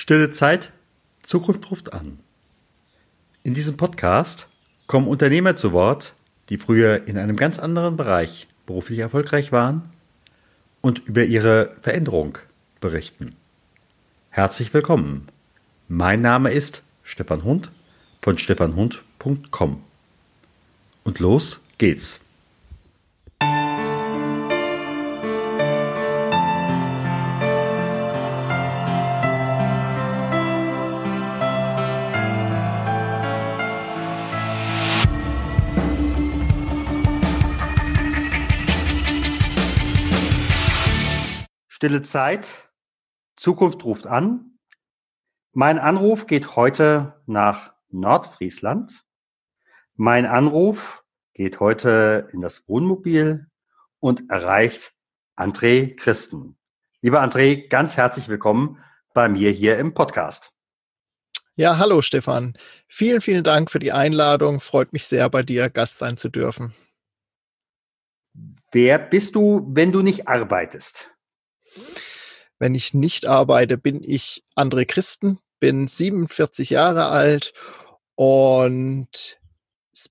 Stille Zeit, Zukunft ruft an. In diesem Podcast kommen Unternehmer zu Wort, die früher in einem ganz anderen Bereich beruflich erfolgreich waren und über ihre Veränderung berichten. Herzlich willkommen. Mein Name ist Stefan Hund von stefanhund.com. Und los geht's. Stille Zeit. Zukunft ruft an. Mein Anruf geht heute nach Nordfriesland. Mein Anruf geht heute in das Wohnmobil und erreicht André Christen. Lieber André, ganz herzlich willkommen bei mir hier im Podcast. Ja, hallo Stefan. Vielen, vielen Dank für die Einladung. Freut mich sehr, bei dir Gast sein zu dürfen. Wer bist du, wenn du nicht arbeitest? Wenn ich nicht arbeite, bin ich André Christen, bin 47 Jahre alt und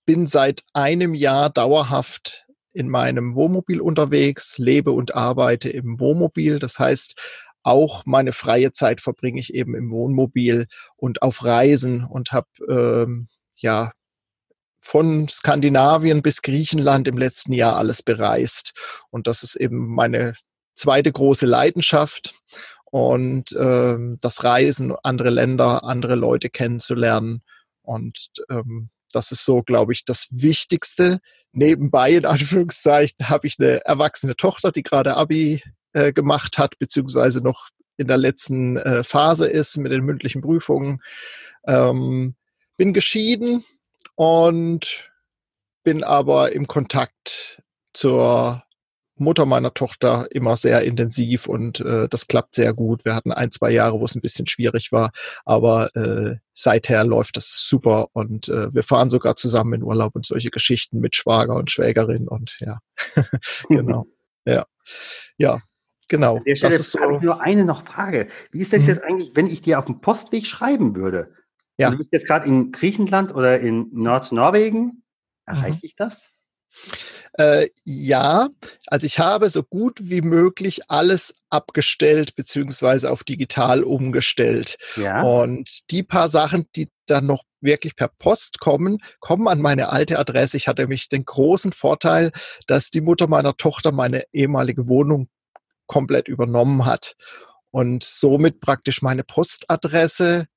bin seit einem Jahr dauerhaft in meinem Wohnmobil unterwegs, lebe und arbeite im Wohnmobil. Das heißt, auch meine freie Zeit verbringe ich eben im Wohnmobil und auf Reisen und habe ähm, ja von Skandinavien bis Griechenland im letzten Jahr alles bereist. Und das ist eben meine zweite große Leidenschaft und ähm, das Reisen, andere Länder, andere Leute kennenzulernen. Und ähm, das ist so, glaube ich, das Wichtigste. Nebenbei, in Anführungszeichen, habe ich eine erwachsene Tochter, die gerade Abi äh, gemacht hat, beziehungsweise noch in der letzten äh, Phase ist mit den mündlichen Prüfungen. Ähm, bin geschieden und bin aber im Kontakt zur Mutter meiner Tochter immer sehr intensiv und äh, das klappt sehr gut. Wir hatten ein, zwei Jahre, wo es ein bisschen schwierig war, aber äh, seither läuft das super und äh, wir fahren sogar zusammen in Urlaub und solche Geschichten mit Schwager und Schwägerin und ja, genau. Ja, ja, genau. Das ist so. Ich nur eine noch Frage. Wie ist das mhm. jetzt eigentlich, wenn ich dir auf dem Postweg schreiben würde? Ja. Du bist jetzt gerade in Griechenland oder in Nordnorwegen. Erreicht mhm. dich das? Äh, ja, also ich habe so gut wie möglich alles abgestellt beziehungsweise auf digital umgestellt. Ja. Und die paar Sachen, die dann noch wirklich per Post kommen, kommen an meine alte Adresse. Ich hatte nämlich den großen Vorteil, dass die Mutter meiner Tochter meine ehemalige Wohnung komplett übernommen hat und somit praktisch meine Postadresse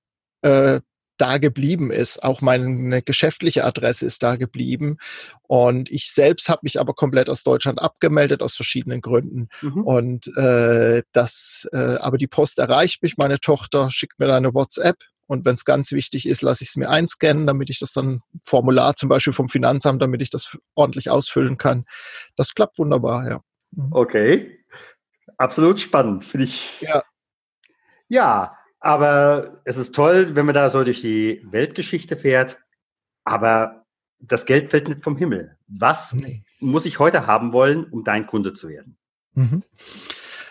äh, da geblieben ist. Auch meine geschäftliche Adresse ist da geblieben. Und ich selbst habe mich aber komplett aus Deutschland abgemeldet, aus verschiedenen Gründen. Mhm. Und äh, das, äh, aber die Post erreicht mich, meine Tochter schickt mir da eine WhatsApp. Und wenn es ganz wichtig ist, lasse ich es mir einscannen, damit ich das dann Formular zum Beispiel vom Finanzamt, damit ich das ordentlich ausfüllen kann. Das klappt wunderbar, ja. Mhm. Okay. Absolut spannend, finde ich. Ja. Ja, aber es ist toll, wenn man da so durch die Weltgeschichte fährt. Aber das Geld fällt nicht vom Himmel. Was nee. muss ich heute haben wollen, um dein Kunde zu werden? Mhm.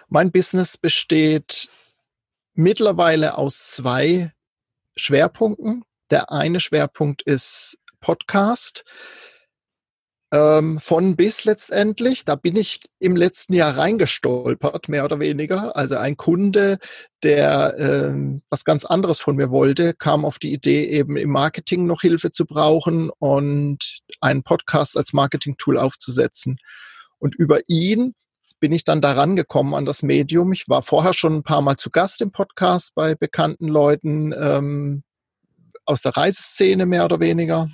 Mein Business besteht mittlerweile aus zwei Schwerpunkten. Der eine Schwerpunkt ist Podcast ähm, von bis letztendlich. Da bin ich im letzten Jahr reingestolpert, mehr oder weniger. Also ein Kunde, der ähm, was ganz anderes von mir wollte, kam auf die Idee, eben im Marketing noch Hilfe zu brauchen und einen Podcast als Marketing-Tool aufzusetzen. Und über ihn bin ich dann daran gekommen an das Medium. Ich war vorher schon ein paar Mal zu Gast im Podcast bei bekannten Leuten ähm, aus der Reiseszene mehr oder weniger.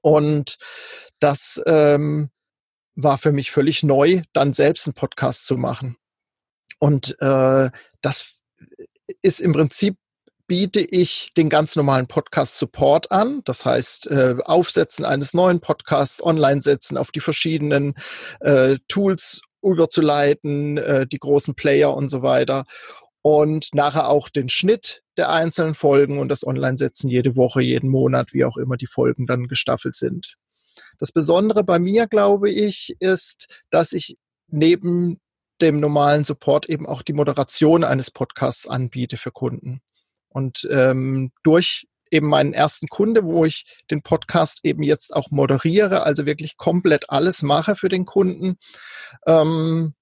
Und das ähm, war für mich völlig neu, dann selbst einen Podcast zu machen. Und äh, das ist im Prinzip biete ich den ganz normalen Podcast-Support an. Das heißt, äh, Aufsetzen eines neuen Podcasts, Online-Setzen, auf die verschiedenen äh, Tools überzuleiten, äh, die großen Player und so weiter. Und nachher auch den Schnitt der einzelnen Folgen und das Online-Setzen jede Woche, jeden Monat, wie auch immer die Folgen dann gestaffelt sind. Das Besondere bei mir, glaube ich, ist, dass ich neben dem normalen Support eben auch die Moderation eines Podcasts anbiete für Kunden. Und ähm, durch eben meinen ersten Kunde, wo ich den Podcast eben jetzt auch moderiere, also wirklich komplett alles mache für den Kunden, ähm,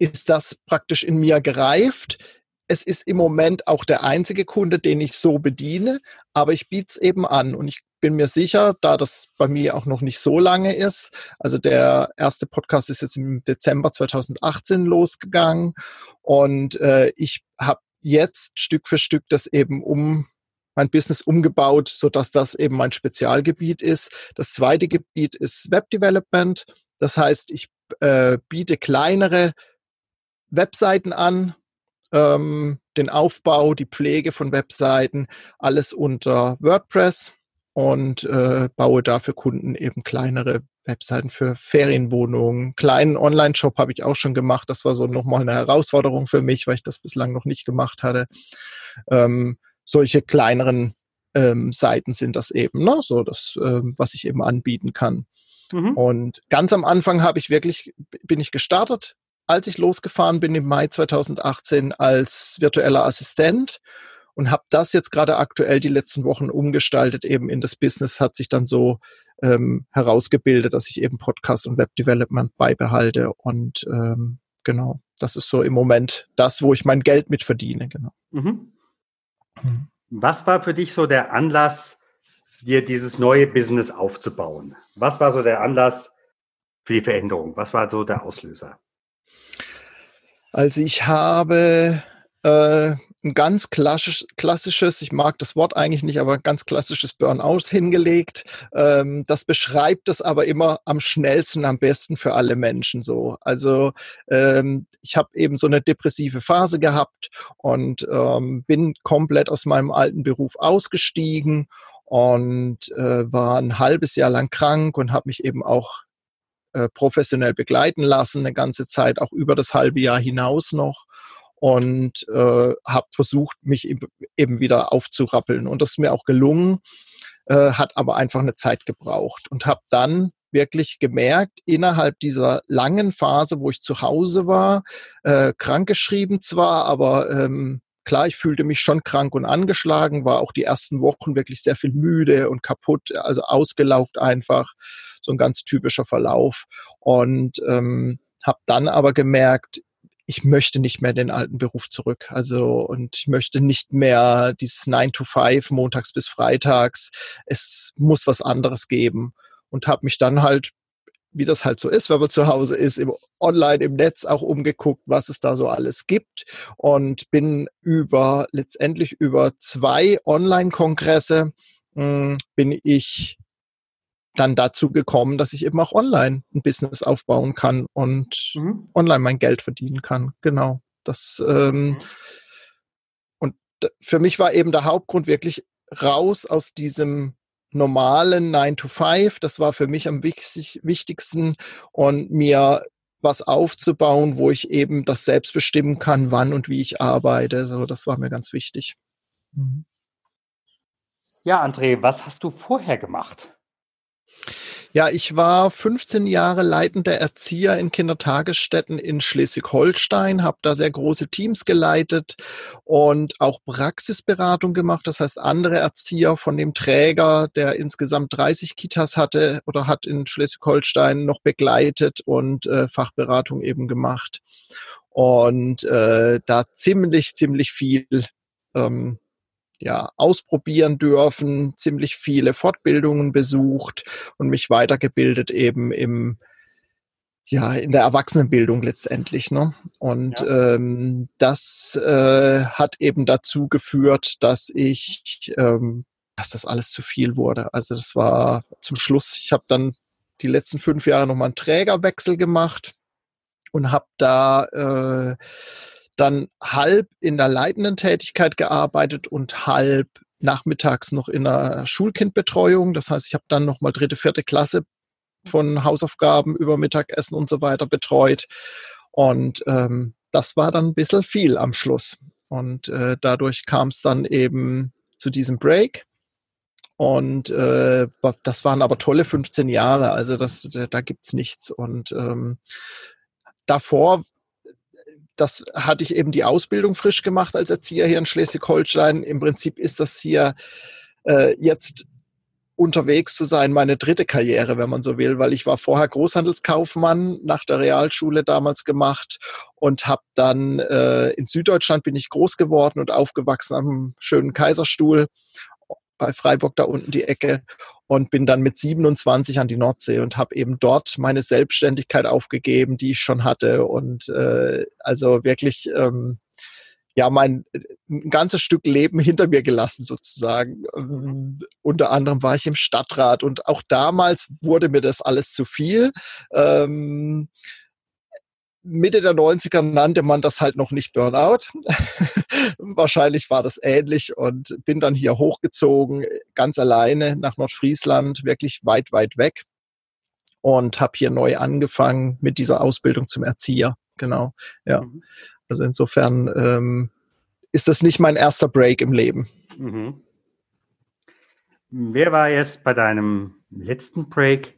ist das praktisch in mir gereift. Es ist im Moment auch der einzige Kunde, den ich so bediene, aber ich biete es eben an und ich bin mir sicher, da das bei mir auch noch nicht so lange ist, also der erste Podcast ist jetzt im Dezember 2018 losgegangen und äh, ich habe jetzt Stück für Stück das eben um mein Business umgebaut, so dass das eben mein Spezialgebiet ist. Das zweite Gebiet ist Web Development. Das heißt, ich äh, biete kleinere Webseiten an, ähm, den Aufbau, die Pflege von Webseiten, alles unter WordPress und äh, baue dafür Kunden eben kleinere Webseiten für Ferienwohnungen. Kleinen Online-Shop habe ich auch schon gemacht. Das war so nochmal eine Herausforderung für mich, weil ich das bislang noch nicht gemacht hatte. Ähm, solche kleineren ähm, Seiten sind das eben, ne? so das, ähm, was ich eben anbieten kann. Mhm. Und ganz am Anfang habe ich wirklich, bin ich gestartet, als ich losgefahren bin im Mai 2018 als virtueller Assistent und habe das jetzt gerade aktuell die letzten Wochen umgestaltet, eben in das Business hat sich dann so ähm, herausgebildet, dass ich eben Podcast und Web Development beibehalte und ähm, genau, das ist so im Moment das, wo ich mein Geld mit verdiene, genau. Mhm. Hm. Was war für dich so der Anlass, dir dieses neue Business aufzubauen? Was war so der Anlass für die Veränderung? Was war so der Auslöser? Also ich habe äh, ein ganz klassisch, klassisches, ich mag das Wort eigentlich nicht, aber ein ganz klassisches Burnout hingelegt. Ähm, das beschreibt es aber immer am schnellsten, am besten für alle Menschen so. Also ähm, ich habe eben so eine depressive Phase gehabt und ähm, bin komplett aus meinem alten Beruf ausgestiegen und äh, war ein halbes Jahr lang krank und habe mich eben auch äh, professionell begleiten lassen, eine ganze Zeit, auch über das halbe Jahr hinaus noch und äh, habe versucht, mich eben wieder aufzurappeln. Und das ist mir auch gelungen, äh, hat aber einfach eine Zeit gebraucht und habe dann wirklich gemerkt, innerhalb dieser langen Phase, wo ich zu Hause war, äh, krankgeschrieben zwar, aber ähm, klar, ich fühlte mich schon krank und angeschlagen, war auch die ersten Wochen wirklich sehr viel müde und kaputt, also ausgelaugt einfach, so ein ganz typischer Verlauf. Und ähm, habe dann aber gemerkt, ich möchte nicht mehr den alten Beruf zurück. Also, und ich möchte nicht mehr dieses 9 to 5, montags bis freitags. Es muss was anderes geben. Und habe mich dann halt, wie das halt so ist, wenn man zu Hause ist, im online, im Netz auch umgeguckt, was es da so alles gibt. Und bin über, letztendlich über zwei Online-Kongresse, hm, bin ich dann dazu gekommen, dass ich eben auch online ein Business aufbauen kann und mhm. online mein Geld verdienen kann. Genau. Das ähm, mhm. und für mich war eben der Hauptgrund wirklich raus aus diesem normalen 9 to 5. Das war für mich am wichtigsten und mir was aufzubauen, wo ich eben das selbst bestimmen kann, wann und wie ich arbeite. So, das war mir ganz wichtig. Mhm. Ja, André, was hast du vorher gemacht? Ja, ich war 15 Jahre leitender Erzieher in Kindertagesstätten in Schleswig-Holstein, habe da sehr große Teams geleitet und auch Praxisberatung gemacht. Das heißt, andere Erzieher von dem Träger, der insgesamt 30 Kitas hatte oder hat in Schleswig-Holstein noch begleitet und äh, Fachberatung eben gemacht. Und äh, da ziemlich, ziemlich viel ähm, ja, ausprobieren dürfen, ziemlich viele Fortbildungen besucht und mich weitergebildet eben im ja, in der Erwachsenenbildung letztendlich. Ne? Und ja. ähm, das äh, hat eben dazu geführt, dass ich, ähm, dass das alles zu viel wurde. Also das war zum Schluss, ich habe dann die letzten fünf Jahre nochmal einen Trägerwechsel gemacht und habe da äh, dann halb in der leitenden Tätigkeit gearbeitet und halb nachmittags noch in der Schulkindbetreuung. Das heißt, ich habe dann nochmal dritte, vierte Klasse von Hausaufgaben über Mittagessen und so weiter betreut. Und ähm, das war dann ein bisschen viel am Schluss. Und äh, dadurch kam es dann eben zu diesem Break. Und äh, das waren aber tolle 15 Jahre, also das, da gibt's nichts. Und ähm, davor das hatte ich eben die Ausbildung frisch gemacht als Erzieher hier in Schleswig-Holstein. Im Prinzip ist das hier äh, jetzt unterwegs zu sein, meine dritte Karriere, wenn man so will, weil ich war vorher Großhandelskaufmann nach der Realschule damals gemacht und habe dann äh, in Süddeutschland bin ich groß geworden und aufgewachsen am schönen Kaiserstuhl bei Freiburg da unten die Ecke und bin dann mit 27 an die Nordsee und habe eben dort meine Selbstständigkeit aufgegeben, die ich schon hatte und äh, also wirklich ähm, ja mein ein ganzes Stück Leben hinter mir gelassen sozusagen. Ähm, unter anderem war ich im Stadtrat und auch damals wurde mir das alles zu viel. Ähm, Mitte der 90er nannte man das halt noch nicht Burnout. Wahrscheinlich war das ähnlich und bin dann hier hochgezogen, ganz alleine nach Nordfriesland, wirklich weit, weit weg und habe hier neu angefangen mit dieser Ausbildung zum Erzieher. Genau, ja. Mhm. Also insofern ähm, ist das nicht mein erster Break im Leben. Mhm. Wer war jetzt bei deinem letzten Break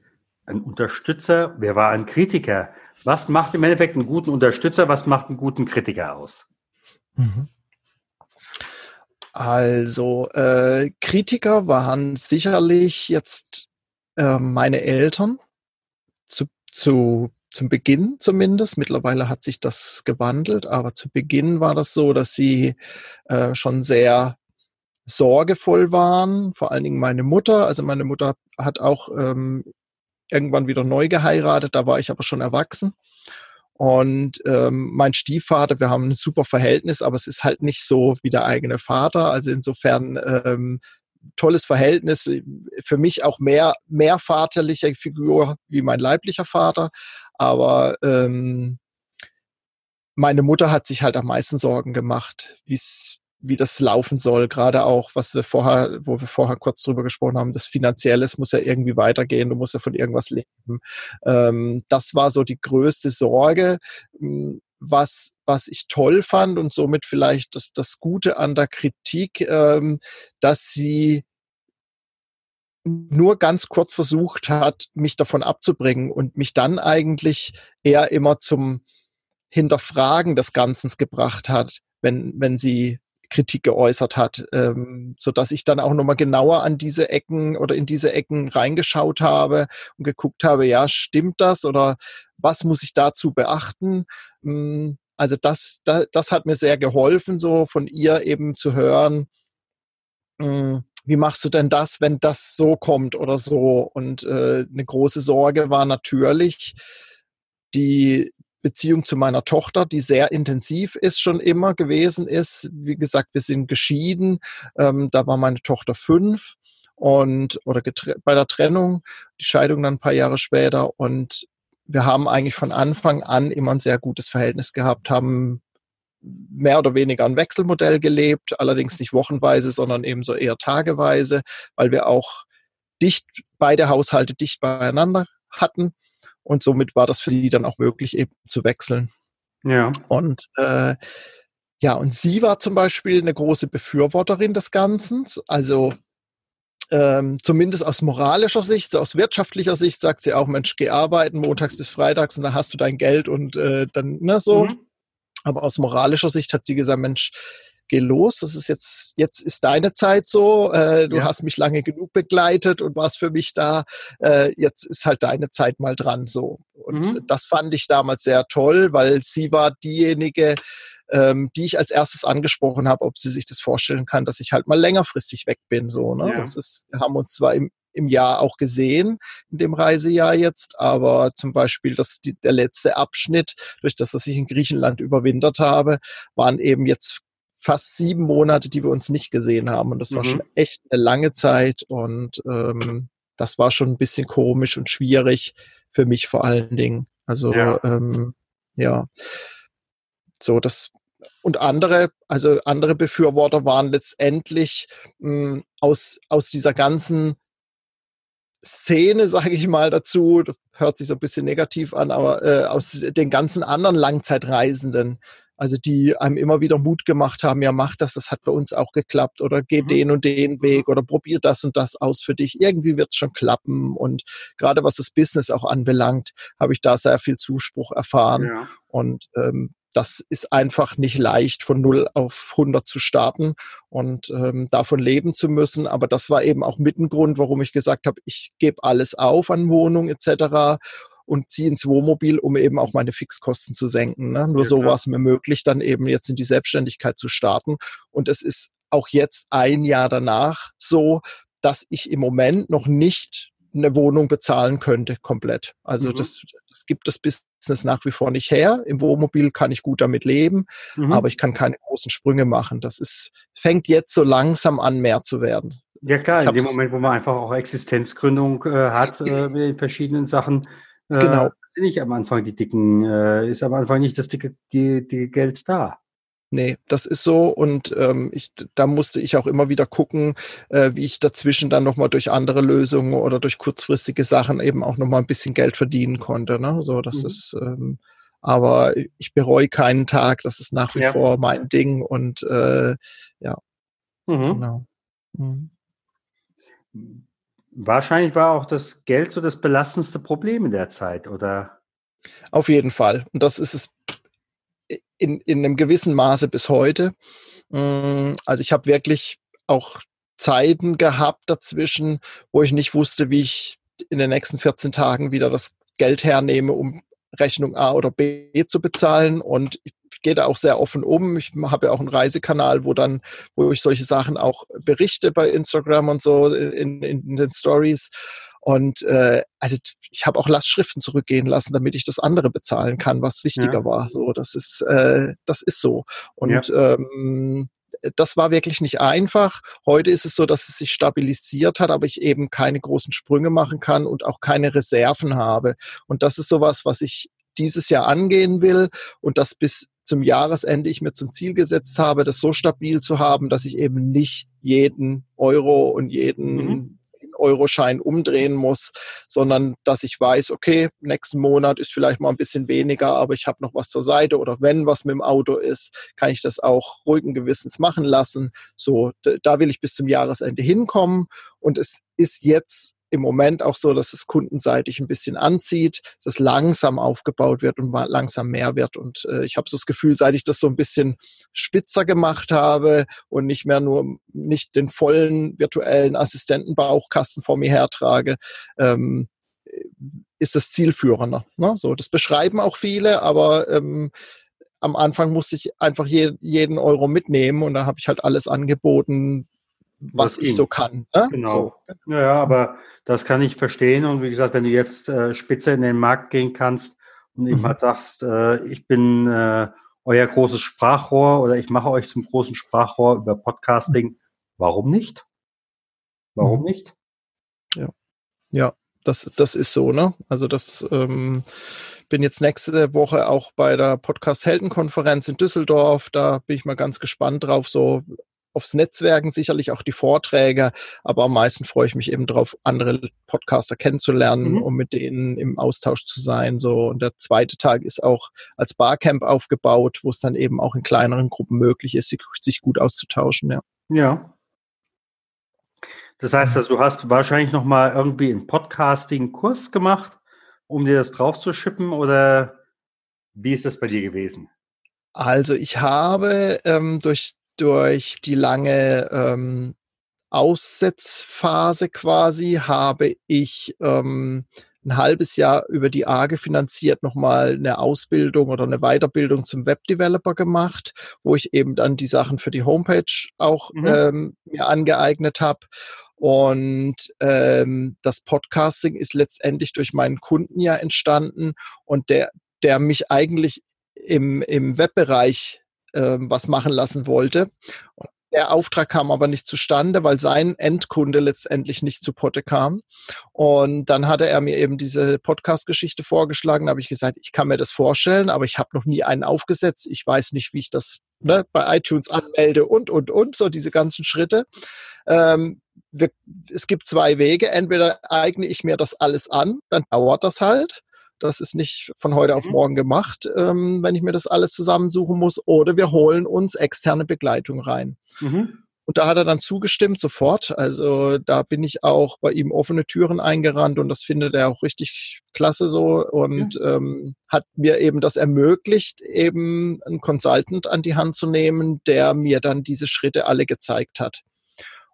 ein Unterstützer? Wer war ein Kritiker? Was macht im Endeffekt einen guten Unterstützer? Was macht einen guten Kritiker aus? Mhm. Also äh, Kritiker waren sicherlich jetzt äh, meine Eltern zu, zu zum Beginn zumindest. Mittlerweile hat sich das gewandelt, aber zu Beginn war das so, dass sie äh, schon sehr sorgevoll waren. Vor allen Dingen meine Mutter. Also meine Mutter hat auch ähm, irgendwann wieder neu geheiratet. Da war ich aber schon erwachsen. Und ähm, mein Stiefvater, wir haben ein super Verhältnis, aber es ist halt nicht so wie der eigene Vater. Also insofern ähm, tolles Verhältnis. Für mich auch mehr, mehr vaterliche Figur wie mein leiblicher Vater. Aber ähm, meine Mutter hat sich halt am meisten Sorgen gemacht, wie's, wie das laufen soll. Gerade auch, was wir vorher, wo wir vorher kurz drüber gesprochen haben, das Finanzielle muss ja irgendwie weitergehen, du musst ja von irgendwas leben. Ähm, das war so die größte Sorge. Hm, was, was ich toll fand und somit vielleicht das, das Gute an der Kritik, ähm, dass sie nur ganz kurz versucht hat, mich davon abzubringen und mich dann eigentlich eher immer zum Hinterfragen des Ganzen gebracht hat, wenn, wenn sie Kritik geäußert hat, ähm, so ich dann auch nochmal genauer an diese Ecken oder in diese Ecken reingeschaut habe und geguckt habe, ja, stimmt das oder was muss ich dazu beachten? Hm, also das, das, das hat mir sehr geholfen, so von ihr eben zu hören, hm, wie machst du denn das, wenn das so kommt oder so? Und äh, eine große Sorge war natürlich die Beziehung zu meiner Tochter, die sehr intensiv ist, schon immer gewesen ist. Wie gesagt, wir sind geschieden. Ähm, da war meine Tochter fünf und oder bei der Trennung, die Scheidung dann ein paar Jahre später. Und wir haben eigentlich von Anfang an immer ein sehr gutes Verhältnis gehabt, haben mehr oder weniger ein Wechselmodell gelebt, allerdings nicht wochenweise, sondern eben so eher tageweise, weil wir auch dicht, beide Haushalte dicht beieinander hatten. Und somit war das für sie dann auch möglich, eben zu wechseln. Ja. Und äh, ja, und sie war zum Beispiel eine große Befürworterin des Ganzen. Also ähm, zumindest aus moralischer Sicht, aus wirtschaftlicher Sicht sagt sie auch, Mensch, geh arbeiten montags bis freitags und dann hast du dein Geld und äh, dann, ne, so. Mhm. Aber aus moralischer Sicht hat sie gesagt, Mensch, geh los, das ist jetzt, jetzt ist deine Zeit so, äh, du ja. hast mich lange genug begleitet und warst für mich da, äh, jetzt ist halt deine Zeit mal dran so. Und mhm. das fand ich damals sehr toll, weil sie war diejenige, ähm, die ich als erstes angesprochen habe, ob sie sich das vorstellen kann, dass ich halt mal längerfristig weg bin. So, ne? Ja. Das ist, wir haben uns zwar im, im Jahr auch gesehen, in dem Reisejahr jetzt, aber zum Beispiel das, die, der letzte Abschnitt, durch das, dass ich in Griechenland überwintert habe, waren eben jetzt fast sieben Monate, die wir uns nicht gesehen haben. Und das mhm. war schon echt eine lange Zeit und ähm, das war schon ein bisschen komisch und schwierig für mich vor allen Dingen. Also ja, ähm, ja. so das und andere, also andere Befürworter waren letztendlich mh, hm, aus aus dieser ganzen Szene, sage ich mal dazu, hört sich so ein bisschen negativ an, aber äh, aus den ganzen anderen Langzeitreisenden, also die einem immer wieder Mut gemacht haben, ja, mach das, das hat bei uns auch geklappt oder geh mhm. den und den mhm. Weg oder probier das und das aus für dich. Irgendwie wird es schon klappen. Und gerade was das Business auch anbelangt, habe ich da sehr viel Zuspruch erfahren. Ja. Und ähm, das ist einfach nicht leicht, von 0 auf 100 zu starten und ähm, davon leben zu müssen. Aber das war eben auch mit ein Grund, warum ich gesagt habe, ich gebe alles auf an Wohnung etc. und ziehe ins Wohnmobil, um eben auch meine Fixkosten zu senken. Ne? Nur ja, so war es mir möglich, dann eben jetzt in die Selbstständigkeit zu starten. Und es ist auch jetzt ein Jahr danach so, dass ich im Moment noch nicht eine Wohnung bezahlen könnte, komplett. Also mhm. das, das gibt das Business nach wie vor nicht her. Im Wohnmobil kann ich gut damit leben, mhm. aber ich kann keine großen Sprünge machen. Das ist, fängt jetzt so langsam an, mehr zu werden. Ja klar, in dem Moment, wo man einfach auch Existenzgründung äh, hat äh, mit verschiedenen Sachen, äh, genau. sind nicht am Anfang die dicken, äh, ist am Anfang nicht das dicke die, die Geld da. Nee, das ist so und ähm, ich, da musste ich auch immer wieder gucken, äh, wie ich dazwischen dann nochmal durch andere Lösungen oder durch kurzfristige Sachen eben auch nochmal ein bisschen Geld verdienen konnte. Ne? So, das mhm. ist, ähm, aber ich bereue keinen Tag, das ist nach wie ja. vor mein Ding und äh, ja, mhm. genau. Mhm. Wahrscheinlich war auch das Geld so das belastendste Problem in der Zeit, oder? Auf jeden Fall. Und das ist es in, in einem gewissen Maße bis heute. Mm, also ich habe wirklich auch Zeiten gehabt dazwischen, wo ich nicht wusste, wie ich in den nächsten 14 Tagen wieder das Geld hernehme, um Rechnung A oder B zu bezahlen. Und ich gehe da auch sehr offen um. Ich habe ja auch einen Reisekanal, wo dann, wo ich solche Sachen auch berichte bei Instagram und so in, in den Stories. Und äh, also ich habe auch Lastschriften zurückgehen lassen, damit ich das andere bezahlen kann, was wichtiger ja. war. So, das ist, äh, das ist so. Und ja. ähm, das war wirklich nicht einfach. Heute ist es so, dass es sich stabilisiert hat, aber ich eben keine großen Sprünge machen kann und auch keine Reserven habe. Und das ist sowas, was ich dieses Jahr angehen will und das bis zum Jahresende ich mir zum Ziel gesetzt habe, das so stabil zu haben, dass ich eben nicht jeden Euro und jeden mhm. Euro-Schein umdrehen muss, sondern dass ich weiß, okay, nächsten Monat ist vielleicht mal ein bisschen weniger, aber ich habe noch was zur Seite oder wenn was mit dem Auto ist, kann ich das auch ruhigen Gewissens machen lassen. So, da will ich bis zum Jahresende hinkommen und es ist jetzt im Moment auch so, dass es kundenseitig ein bisschen anzieht, dass langsam aufgebaut wird und langsam mehr wird. Und äh, ich habe so das Gefühl, seit ich das so ein bisschen spitzer gemacht habe und nicht mehr nur nicht den vollen virtuellen Assistentenbauchkasten vor mir hertrage, ähm, ist das zielführender. Ne? So, das beschreiben auch viele, aber ähm, am Anfang musste ich einfach je, jeden Euro mitnehmen und da habe ich halt alles angeboten, was ich so kann. Ne? Genau. So. Ja, aber das kann ich verstehen. Und wie gesagt, wenn du jetzt äh, spitze in den Markt gehen kannst und eben mhm. halt sagst, äh, ich bin äh, euer großes Sprachrohr oder ich mache euch zum großen Sprachrohr über Podcasting, warum nicht? Warum mhm. nicht? Ja. Ja, das, das ist so, ne? Also das ähm, bin jetzt nächste Woche auch bei der Podcast Heldenkonferenz in Düsseldorf. Da bin ich mal ganz gespannt drauf, so aufs Netzwerken, sicherlich auch die Vorträge, aber am meisten freue ich mich eben darauf, andere Podcaster kennenzulernen, mhm. um mit denen im Austausch zu sein. So und der zweite Tag ist auch als Barcamp aufgebaut, wo es dann eben auch in kleineren Gruppen möglich ist, sich, gut auszutauschen. Ja. Ja. Das heißt, also, du hast wahrscheinlich noch mal irgendwie einen Podcasting-Kurs gemacht, um dir das drauf zu schippen oder wie ist das bei dir gewesen? Also ich habe ähm, durch durch die lange ähm, Aussetzphase quasi habe ich ähm, ein halbes Jahr über die AGE finanziert nochmal eine Ausbildung oder eine Weiterbildung zum Webdeveloper gemacht, wo ich eben dann die Sachen für die Homepage auch mhm. ähm, mir angeeignet habe. Und ähm, das Podcasting ist letztendlich durch meinen Kunden ja entstanden und der, der mich eigentlich im, im Webbereich ähm, was machen lassen wollte. Und der Auftrag kam aber nicht zustande, weil sein Endkunde letztendlich nicht zu Potte kam. Und dann hatte er mir eben diese Podcast-Geschichte vorgeschlagen. Da habe ich gesagt, ich kann mir das vorstellen, aber ich habe noch nie einen aufgesetzt. Ich weiß nicht, wie ich das ne, bei iTunes anmelde und, und, und, so diese ganzen Schritte. Ähm, wir, es gibt zwei Wege. Entweder eigne ich mir das alles an, dann dauert das halt. Das ist nicht von heute auf mhm. morgen gemacht, ähm, wenn ich mir das alles zusammensuchen muss. Oder wir holen uns externe Begleitung rein. Mhm. Und da hat er dann zugestimmt sofort. Also da bin ich auch bei ihm offene Türen eingerannt und das findet er auch richtig klasse so und ja. ähm, hat mir eben das ermöglicht, eben einen Consultant an die Hand zu nehmen, der mir dann diese Schritte alle gezeigt hat.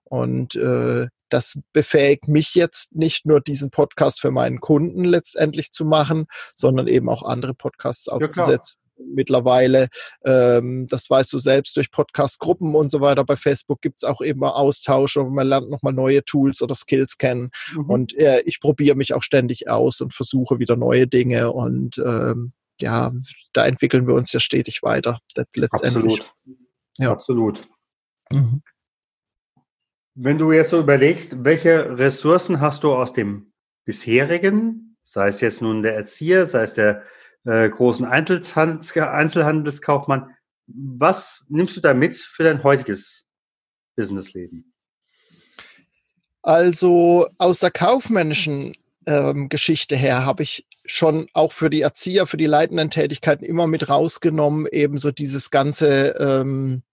Und äh, das befähigt mich jetzt nicht nur diesen Podcast für meinen Kunden letztendlich zu machen, sondern eben auch andere Podcasts aufzusetzen. Ja, mittlerweile, ähm, das weißt du selbst, durch Podcast-Gruppen und so weiter. Bei Facebook gibt es auch eben Austausch und man lernt nochmal neue Tools oder Skills kennen. Mhm. Und äh, ich probiere mich auch ständig aus und versuche wieder neue Dinge und ähm, ja, da entwickeln wir uns ja stetig weiter. Letztendlich. Absolut. Ja. Absolut. Mhm. Wenn du jetzt so überlegst, welche Ressourcen hast du aus dem bisherigen, sei es jetzt nun der Erzieher, sei es der äh, großen Einzelhandelskaufmann. Was nimmst du da mit für dein heutiges Businessleben? Also aus der kaufmännischen ähm, Geschichte her habe ich schon auch für die Erzieher, für die leitenden Tätigkeiten immer mit rausgenommen, ebenso dieses ganze ähm,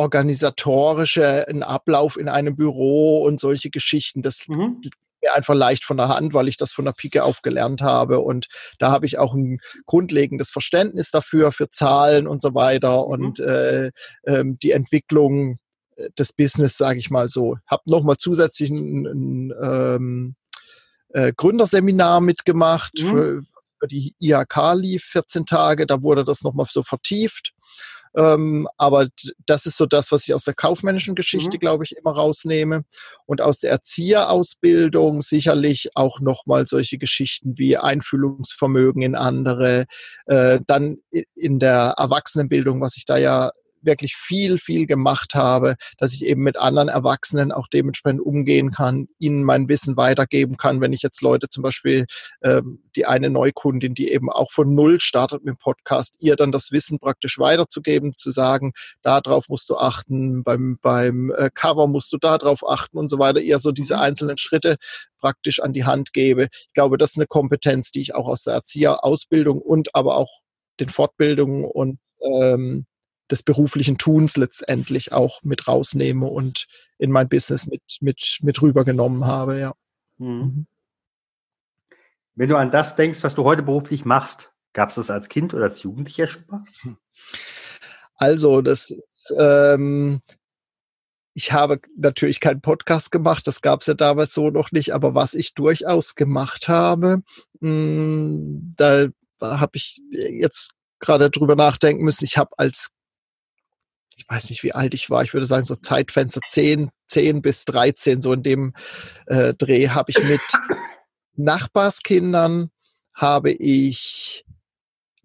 organisatorische, ein Ablauf in einem Büro und solche Geschichten. Das mhm mir einfach leicht von der Hand, weil ich das von der Pike auf gelernt habe. Und da habe ich auch ein grundlegendes Verständnis dafür, für Zahlen und so weiter mhm. und äh, ähm, die Entwicklung äh, des Business, sage ich mal so. Habe nochmal zusätzlich ein, ein ähm, äh, Gründerseminar mitgemacht, mhm. für, für die IHK lief 14 Tage. Da wurde das nochmal so vertieft. Ähm, aber das ist so das, was ich aus der kaufmännischen Geschichte, mhm. glaube ich, immer rausnehme. Und aus der Erzieherausbildung sicherlich auch nochmal solche Geschichten wie Einfühlungsvermögen in andere. Äh, dann in der Erwachsenenbildung, was ich da ja wirklich viel, viel gemacht habe, dass ich eben mit anderen Erwachsenen auch dementsprechend umgehen kann, ihnen mein Wissen weitergeben kann. Wenn ich jetzt Leute zum Beispiel, ähm, die eine Neukundin, die eben auch von Null startet mit dem Podcast, ihr dann das Wissen praktisch weiterzugeben, zu sagen, darauf musst du achten, beim, beim äh, Cover musst du darauf achten und so weiter, ihr so diese mhm. einzelnen Schritte praktisch an die Hand gebe. Ich glaube, das ist eine Kompetenz, die ich auch aus der Erzieherausbildung und aber auch den Fortbildungen und ähm, des beruflichen Tuns letztendlich auch mit rausnehme und in mein Business mit, mit, mit rübergenommen habe, ja. Mhm. mhm. Wenn du an das denkst, was du heute beruflich machst, gab es das als Kind oder als Jugendlicher schon mal? Also, das ist, ähm, ich habe natürlich keinen Podcast gemacht, das gab es ja damals so noch nicht, aber was ich durchaus gemacht habe, mh, hm, da habe ich jetzt gerade drüber nachdenken müssen. Ich habe als ich weiß nicht, wie alt ich war, ich würde sagen so Zeitfenster 10, 10 bis 13, so in dem äh, Dreh habe ich mit Nachbarskindern habe ich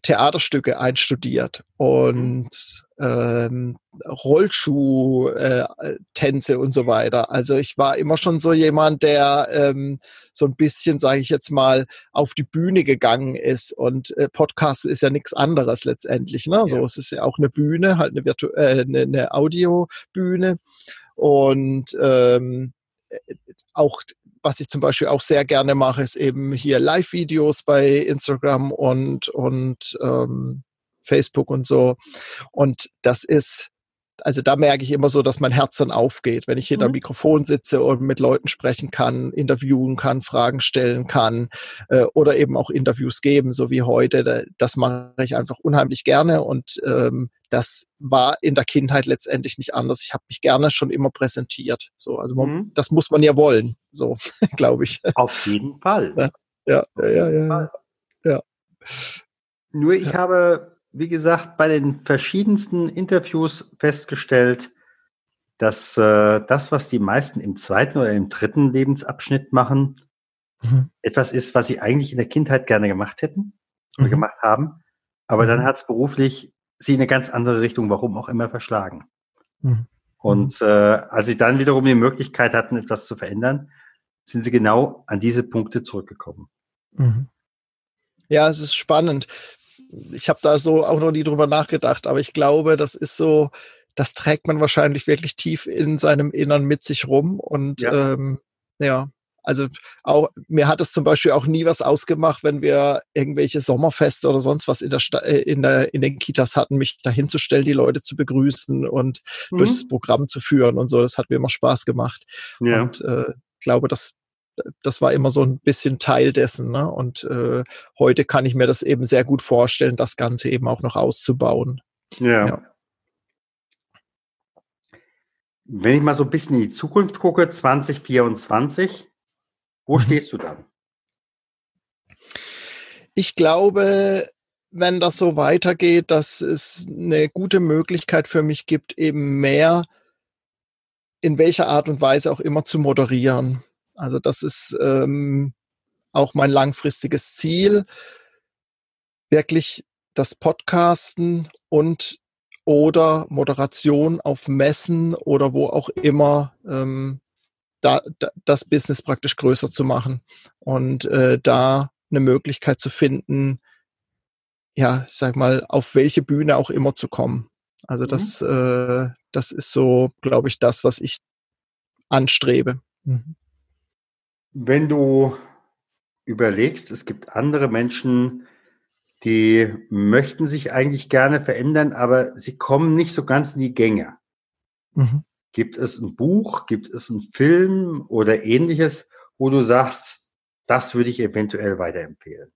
Theaterstücke einstudiert und ähm, Rollschuh-Tänze äh, und so weiter. Also ich war immer schon so jemand, der ähm, so ein bisschen, sage ich jetzt mal, auf die Bühne gegangen ist. Und äh, Podcast ist ja nichts anderes letztendlich. Ne? Ja. So, es ist ja auch eine Bühne, halt eine, Virtu äh, eine, eine Audiobühne. Und ähm, äh, auch was ich zum Beispiel auch sehr gerne mache, ist eben hier Live-Videos bei Instagram und, und ähm, Facebook und so. Und das ist, also da merke ich immer so, dass mein Herz dann aufgeht, wenn ich hinter mhm. Mikrofon sitze und mit Leuten sprechen kann, interviewen kann, Fragen stellen kann äh, oder eben auch Interviews geben, so wie heute. Das mache ich einfach unheimlich gerne und ähm, das war in der Kindheit letztendlich nicht anders. Ich habe mich gerne schon immer präsentiert. So, also man, mhm. das muss man ja wollen, so glaube ich. Auf jeden Fall. Ja, ja, ja, ja, ja. Nur ich ja. habe wie gesagt, bei den verschiedensten Interviews festgestellt, dass äh, das, was die meisten im zweiten oder im dritten Lebensabschnitt machen, mhm. etwas ist, was sie eigentlich in der Kindheit gerne gemacht hätten oder mhm. gemacht haben. Aber dann mhm. hat es beruflich sie in eine ganz andere Richtung, warum auch immer, verschlagen. Mhm. Und äh, als sie dann wiederum die Möglichkeit hatten, etwas zu verändern, sind sie genau an diese Punkte zurückgekommen. Mhm. Ja, es ist spannend ich habe da so auch noch nie drüber nachgedacht, aber ich glaube, das ist so, das trägt man wahrscheinlich wirklich tief in seinem Innern mit sich rum und ja, ähm, ja also auch, mir hat es zum Beispiel auch nie was ausgemacht, wenn wir irgendwelche Sommerfeste oder sonst was in der, Sta äh, in der in den Kitas hatten, mich dahinzustellen, die Leute zu begrüßen und mhm. durchs Programm zu führen und so. Das hat mir immer Spaß gemacht. Ja. Und äh, glaube, das das war immer so ein bisschen Teil dessen. Ne? Und äh, heute kann ich mir das eben sehr gut vorstellen, das Ganze eben auch noch auszubauen. Ja. ja. Wenn ich mal so ein bisschen in die Zukunft gucke, 2024, wo mhm. stehst du dann? Ich glaube, wenn das so weitergeht, dass es eine gute Möglichkeit für mich gibt, eben mehr in welcher Art und Weise auch immer zu moderieren. Also das ist ähm, auch mein langfristiges Ziel, wirklich das Podcasten und oder Moderation auf Messen oder wo auch immer ähm, da, da, das Business praktisch größer zu machen und äh, da eine Möglichkeit zu finden, ja, sag mal, auf welche Bühne auch immer zu kommen. Also mhm. das, äh, das ist so, glaube ich, das, was ich anstrebe. Mhm. Wenn du überlegst, es gibt andere Menschen, die möchten sich eigentlich gerne verändern, aber sie kommen nicht so ganz in die Gänge. Mhm. Gibt es ein Buch, gibt es einen Film oder ähnliches, wo du sagst, das würde ich eventuell weiterempfehlen?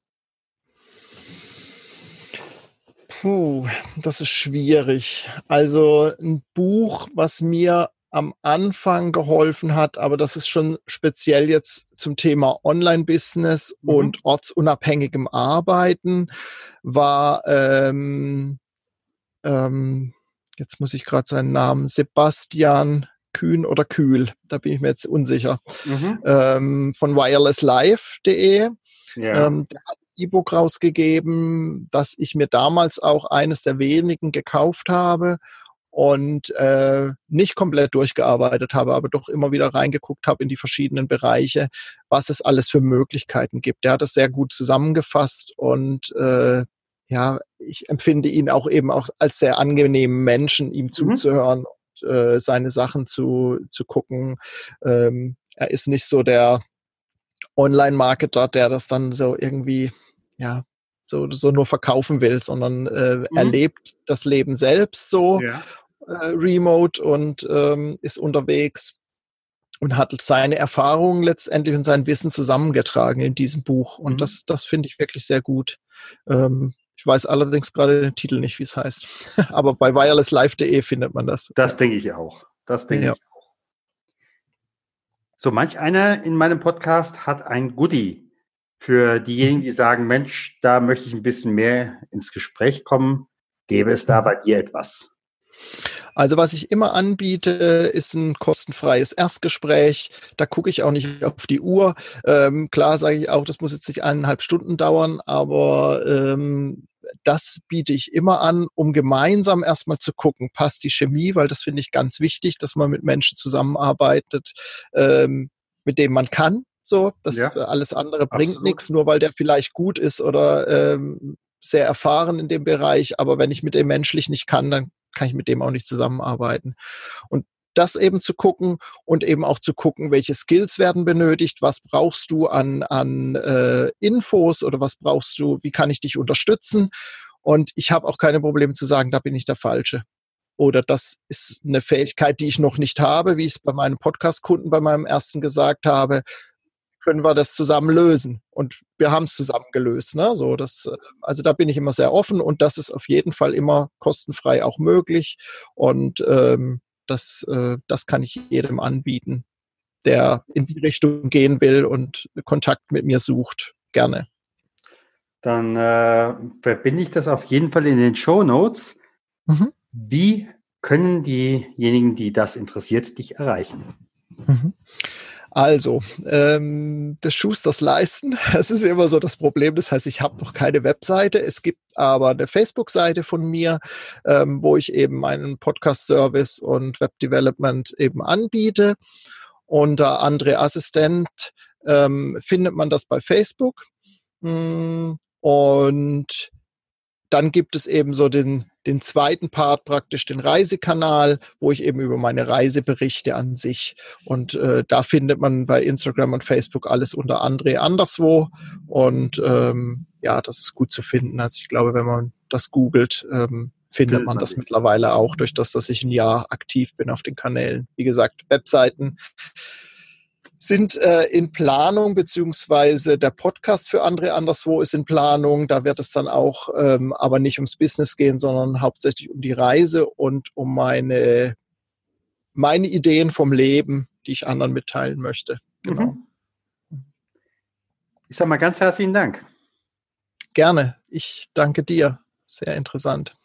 Puh, das ist schwierig. Also ein Buch, was mir am Anfang geholfen hat, aber das ist schon speziell jetzt zum Thema Online-Business mhm. und ortsunabhängigem Arbeiten, war ähm, ähm, jetzt muss ich gerade seinen Namen, Sebastian Kühn oder Kühl, da bin ich mir jetzt unsicher, mhm. ähm, von wirelesslife.de. Ja. Ähm, der hat ein E-Book rausgegeben, das ich mir damals auch eines der wenigen gekauft habe und äh, nicht komplett durchgearbeitet habe, aber doch immer wieder reingeguckt habe in die verschiedenen Bereiche, was es alles für Möglichkeiten gibt. Der hat es sehr gut zusammengefasst und äh, ja, ich empfinde ihn auch eben auch als sehr angenehmen Menschen, ihm mhm. zuzuhören und äh, seine Sachen zu, zu gucken. Ähm, er ist nicht so der Online-Marketer, der das dann so irgendwie, ja, so, so nur verkaufen will, sondern äh, mhm. er lebt das Leben selbst so ja. Äh, remote und ähm, ist unterwegs und hat seine Erfahrungen letztendlich und sein Wissen zusammengetragen in diesem Buch. Und mhm. das, das finde ich wirklich sehr gut. Ähm, ich weiß allerdings gerade den Titel nicht, wie es heißt. Aber bei wirelesslive.de findet man das. Das denke ich auch. Das denke ja. ich auch. So, manch einer in meinem Podcast hat ein Goodie für diejenigen, die sagen, Mensch, da möchte ich ein bisschen mehr ins Gespräch kommen. Gäbe es da bei dir etwas? Also was ich immer anbiete, ist ein kostenfreies Erstgespräch. Da gucke ich auch nicht auf die Uhr. Ähm, klar sage ich auch, das muss jetzt nicht eineinhalb Stunden dauern, aber ähm, das biete ich immer an, um gemeinsam erstmal zu gucken, passt die Chemie, weil das finde ich ganz wichtig, dass man mit Menschen zusammenarbeitet, ähm, mit denen man kann. So, das ja, alles andere bringt nichts, nur weil der vielleicht gut ist oder ähm, sehr erfahren in dem Bereich, aber wenn ich mit dem menschlich nicht kann, dann kann ich mit dem auch nicht zusammenarbeiten. Und das eben zu gucken und eben auch zu gucken, welche Skills werden benötigt, was brauchst du an, an äh, Infos oder was brauchst du, wie kann ich dich unterstützen. Und ich habe auch keine Probleme zu sagen, da bin ich der Falsche. Oder das ist eine Fähigkeit, die ich noch nicht habe, wie ich es bei meinen Podcast-Kunden bei meinem ersten gesagt habe, können wir das zusammen lösen. Und wir haben es zusammen gelöst. Ne? So, das, äh, also da bin ich immer sehr offen und das ist auf jeden Fall immer kostenfrei auch möglich. Und ähm, das, äh, das kann ich jedem anbieten, der in die Richtung gehen will und Kontakt mit mir sucht. Gerne. Dann äh, verbinde ich das auf jeden Fall in den Show Notes. Mhm. Wie können diejenigen, die das interessiert, dich erreichen? Mhm. Also, ähm, des Schusters leisten, das ist immer so das Problem. Das heißt, ich habe noch keine Webseite. Es gibt aber eine Facebook-Seite von mir, ähm, wo ich eben meinen Podcast-Service und Web-Development eben anbiete. Unter André Assistent ähm, findet man das bei Facebook. Mm, und dann gibt es eben so den, den zweiten Part, praktisch den Reisekanal, wo ich eben über meine Reise berichte an sich. Und äh, da findet man bei Instagram und Facebook alles unter André anderswo. Und ähm, ja, das ist gut zu finden. Also ich glaube, wenn man das googelt, ähm, findet man das mittlerweile auch, durch das, dass ich ein Jahr aktiv bin auf den Kanälen. Wie gesagt, Webseiten sind äh, in Planung, beziehungsweise der Podcast für andere anderswo ist in Planung. Da wird es dann auch ähm, aber nicht ums Business gehen, sondern hauptsächlich um die Reise und um meine, meine Ideen vom Leben, die ich anderen mitteilen möchte. Genau. Mhm. Ich sage mal ganz herzlichen Dank. Gerne. Ich danke dir. Sehr interessant.